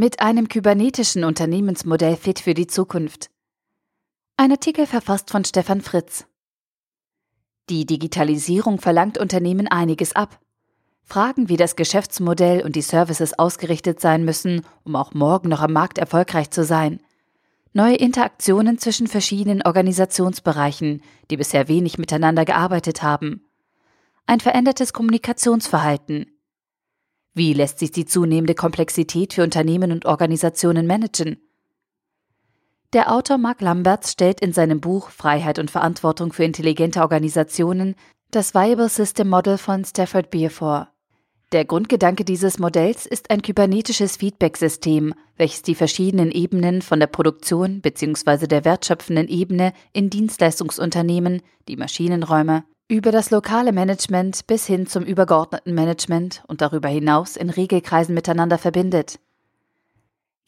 Mit einem kybernetischen Unternehmensmodell fit für die Zukunft. Ein Artikel verfasst von Stefan Fritz. Die Digitalisierung verlangt Unternehmen einiges ab. Fragen, wie das Geschäftsmodell und die Services ausgerichtet sein müssen, um auch morgen noch am Markt erfolgreich zu sein. Neue Interaktionen zwischen verschiedenen Organisationsbereichen, die bisher wenig miteinander gearbeitet haben. Ein verändertes Kommunikationsverhalten. Wie lässt sich die zunehmende Komplexität für Unternehmen und Organisationen managen? Der Autor Mark Lamberts stellt in seinem Buch Freiheit und Verantwortung für intelligente Organisationen das Viable System Model von Stafford Beer vor. Der Grundgedanke dieses Modells ist ein kybernetisches Feedback-System, welches die verschiedenen Ebenen von der Produktion bzw. der wertschöpfenden Ebene in Dienstleistungsunternehmen, die Maschinenräume, über das lokale Management bis hin zum übergeordneten Management und darüber hinaus in Regelkreisen miteinander verbindet.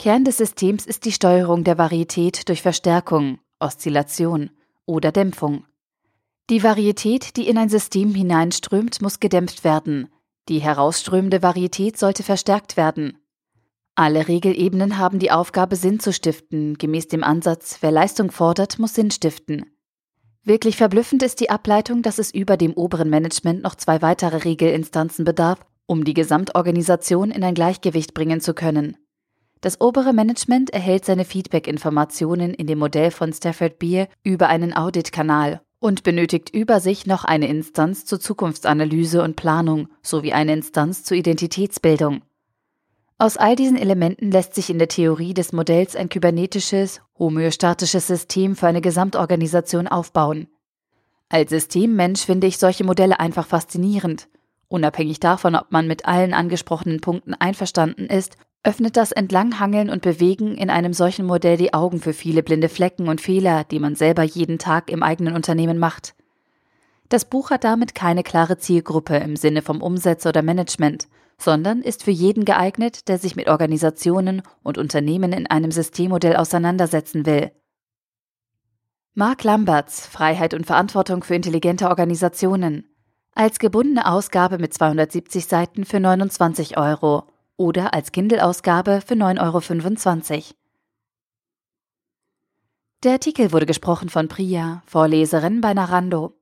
Kern des Systems ist die Steuerung der Varietät durch Verstärkung, Oszillation oder Dämpfung. Die Varietät, die in ein System hineinströmt, muss gedämpft werden. Die herausströmende Varietät sollte verstärkt werden. Alle Regelebenen haben die Aufgabe, Sinn zu stiften, gemäß dem Ansatz, wer Leistung fordert, muss Sinn stiften. Wirklich verblüffend ist die Ableitung, dass es über dem oberen Management noch zwei weitere Regelinstanzen bedarf, um die Gesamtorganisation in ein Gleichgewicht bringen zu können. Das obere Management erhält seine Feedback-Informationen in dem Modell von Stafford Beer über einen Audit-Kanal und benötigt über sich noch eine Instanz zur Zukunftsanalyse und Planung sowie eine Instanz zur Identitätsbildung. Aus all diesen Elementen lässt sich in der Theorie des Modells ein kybernetisches, homöostatisches System für eine Gesamtorganisation aufbauen. Als Systemmensch finde ich solche Modelle einfach faszinierend. Unabhängig davon, ob man mit allen angesprochenen Punkten einverstanden ist öffnet das Entlanghangeln und Bewegen in einem solchen Modell die Augen für viele blinde Flecken und Fehler, die man selber jeden Tag im eigenen Unternehmen macht. Das Buch hat damit keine klare Zielgruppe im Sinne vom Umsetzer oder Management, sondern ist für jeden geeignet, der sich mit Organisationen und Unternehmen in einem Systemmodell auseinandersetzen will. Mark Lamberts Freiheit und Verantwortung für intelligente Organisationen als gebundene Ausgabe mit 270 Seiten für 29 Euro oder als Kindle-Ausgabe für 9,25 Euro. Der Artikel wurde gesprochen von Priya, Vorleserin bei Narando.